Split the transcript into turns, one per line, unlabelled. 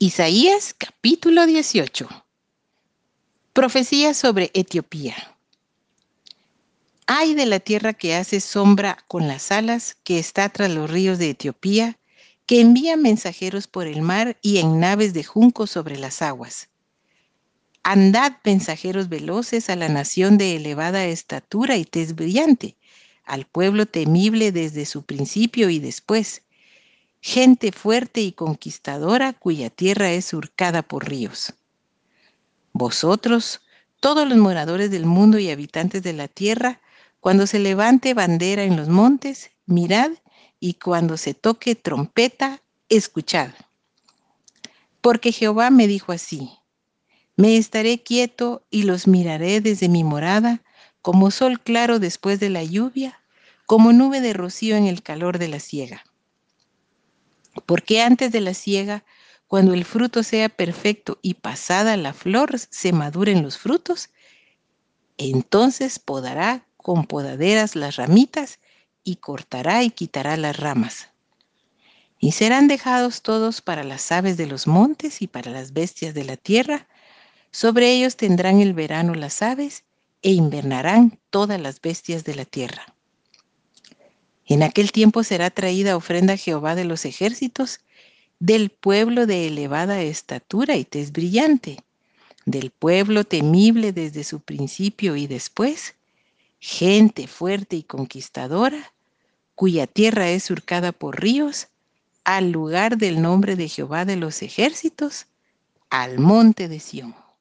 Isaías capítulo 18. Profecía sobre Etiopía. Ay de la tierra que hace sombra con las alas, que está tras los ríos de Etiopía, que envía mensajeros por el mar y en naves de junco sobre las aguas. Andad, mensajeros veloces, a la nación de elevada estatura y tez brillante, al pueblo temible desde su principio y después gente fuerte y conquistadora cuya tierra es surcada por ríos. Vosotros, todos los moradores del mundo y habitantes de la tierra, cuando se levante bandera en los montes, mirad, y cuando se toque trompeta, escuchad. Porque Jehová me dijo así, me estaré quieto y los miraré desde mi morada, como sol claro después de la lluvia, como nube de rocío en el calor de la siega. Porque antes de la siega, cuando el fruto sea perfecto y pasada la flor se maduren los frutos, entonces podará con podaderas las ramitas y cortará y quitará las ramas. Y serán dejados todos para las aves de los montes y para las bestias de la tierra. Sobre ellos tendrán el verano las aves e invernarán todas las bestias de la tierra. En aquel tiempo será traída ofrenda a Jehová de los ejércitos, del pueblo de elevada estatura y tez brillante, del pueblo temible desde su principio y después, gente fuerte y conquistadora, cuya tierra es surcada por ríos, al lugar del nombre de Jehová de los ejércitos, al monte de Sión.